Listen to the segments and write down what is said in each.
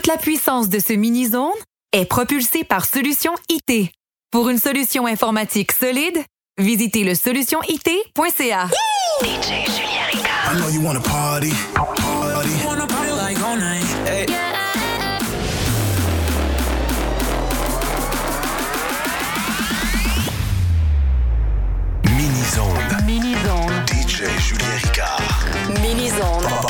Toute la puissance de ce mini-zone est propulsée par Solution IT. Pour une solution informatique solide, visitez le solutionit.ca. DJ Julien Mini-zone. Mini-zone. DJ Julien Ricard. Mini-zone.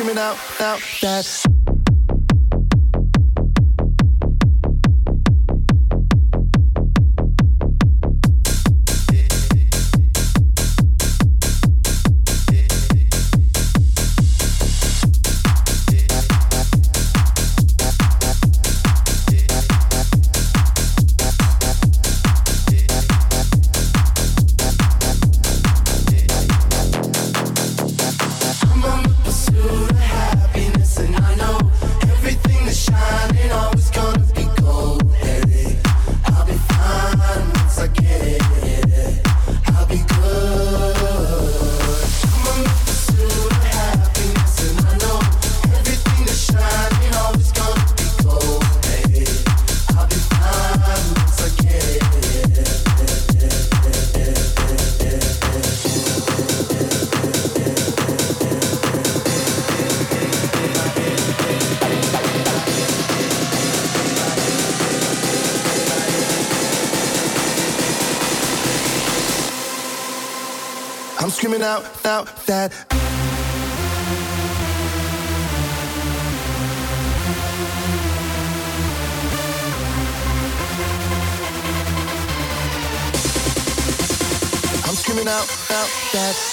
screaming out, out that. about that. I'm screaming out about that.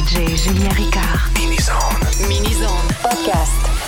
DJ Julien Ricard. Mini Zone. Mini Zone. Podcast.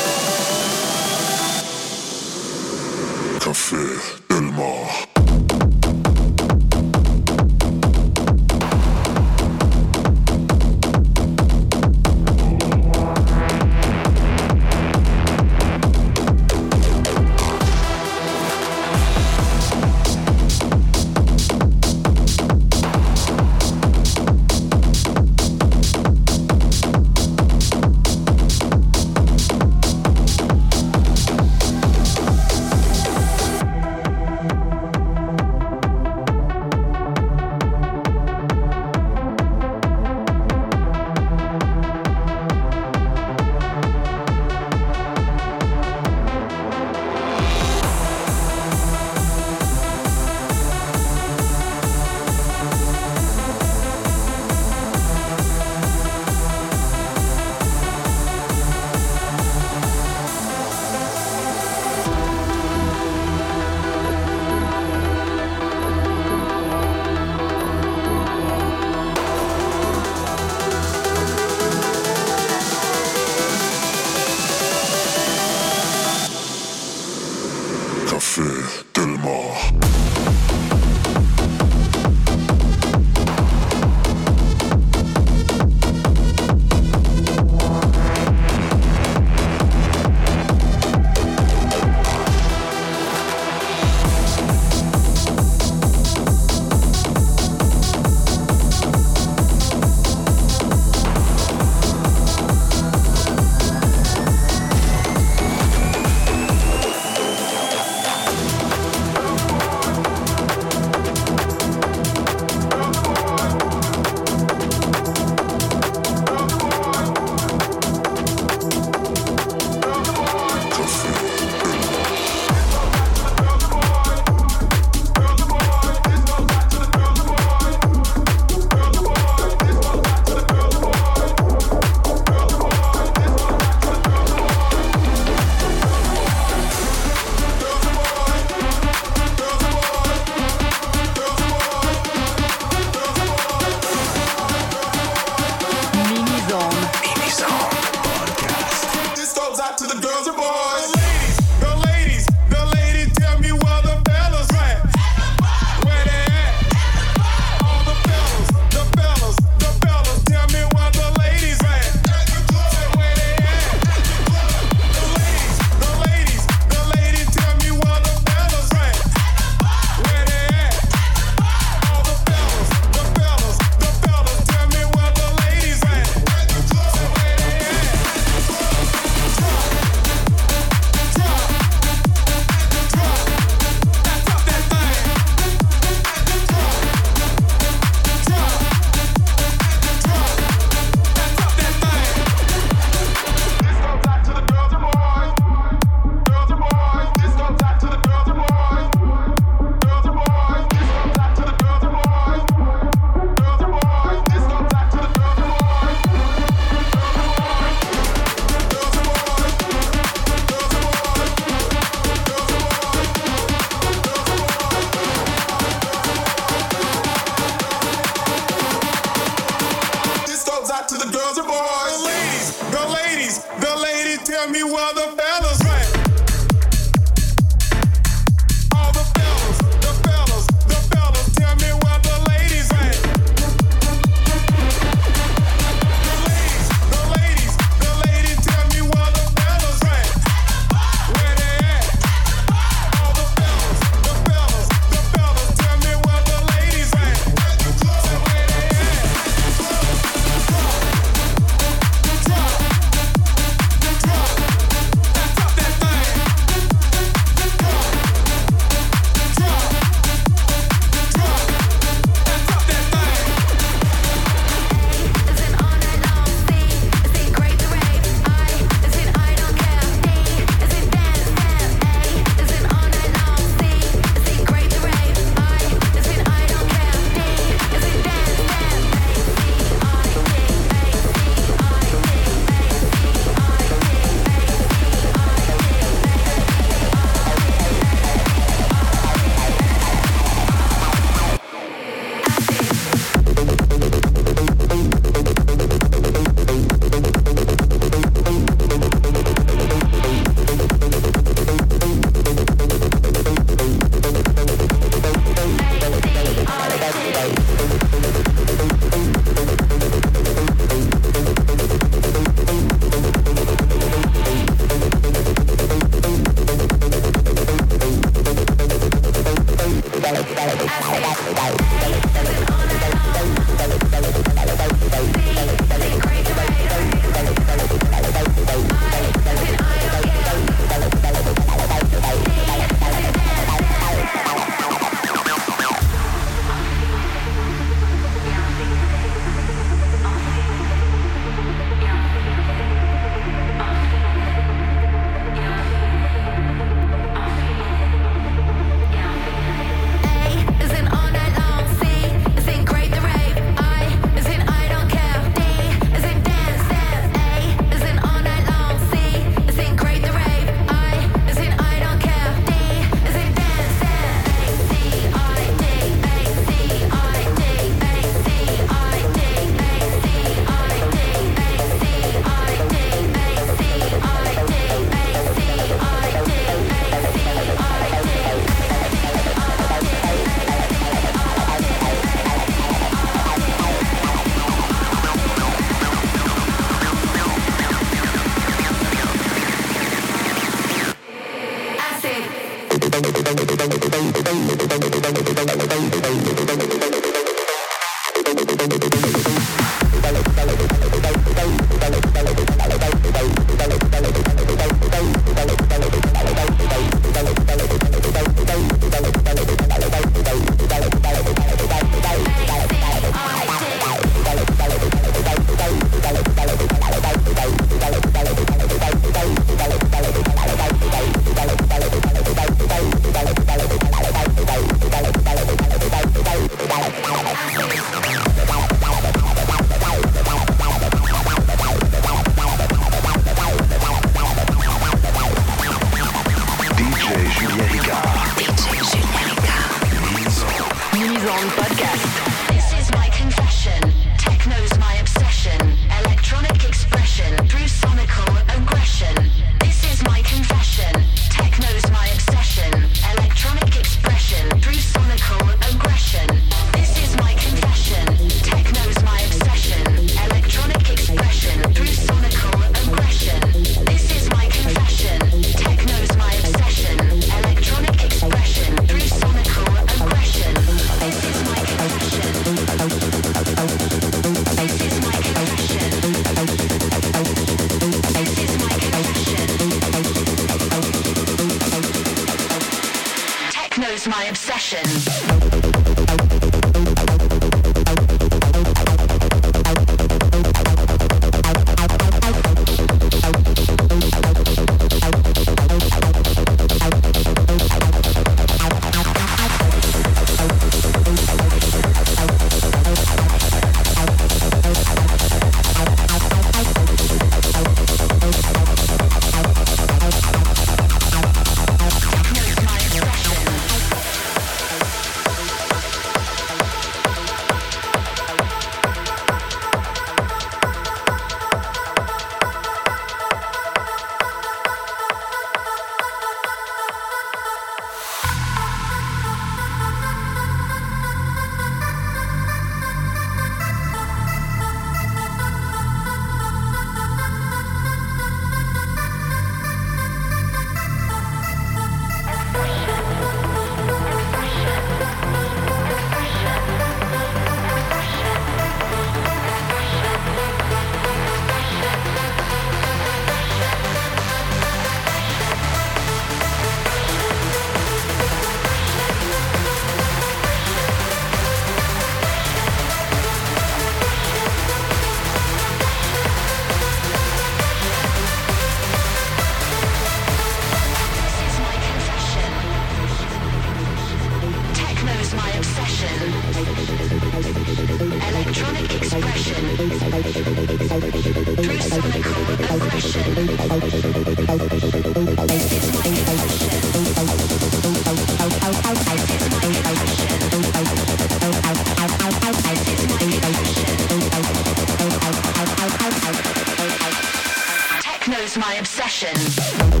Techno's my obsession.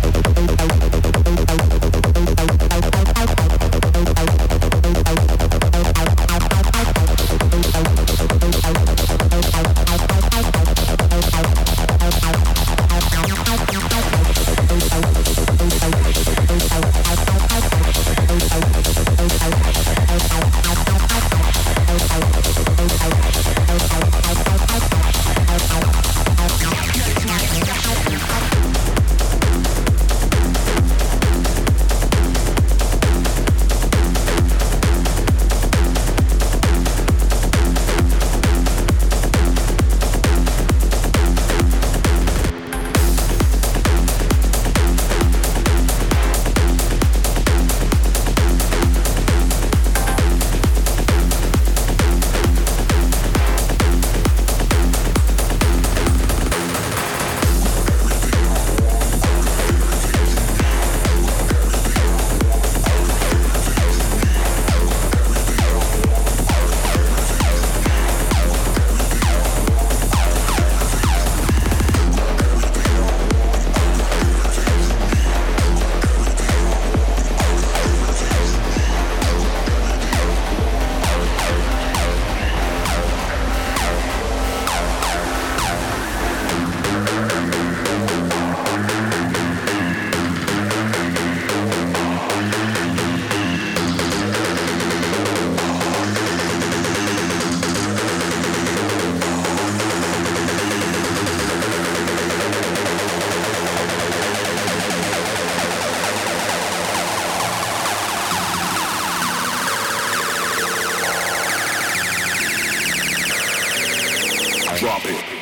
Drop it.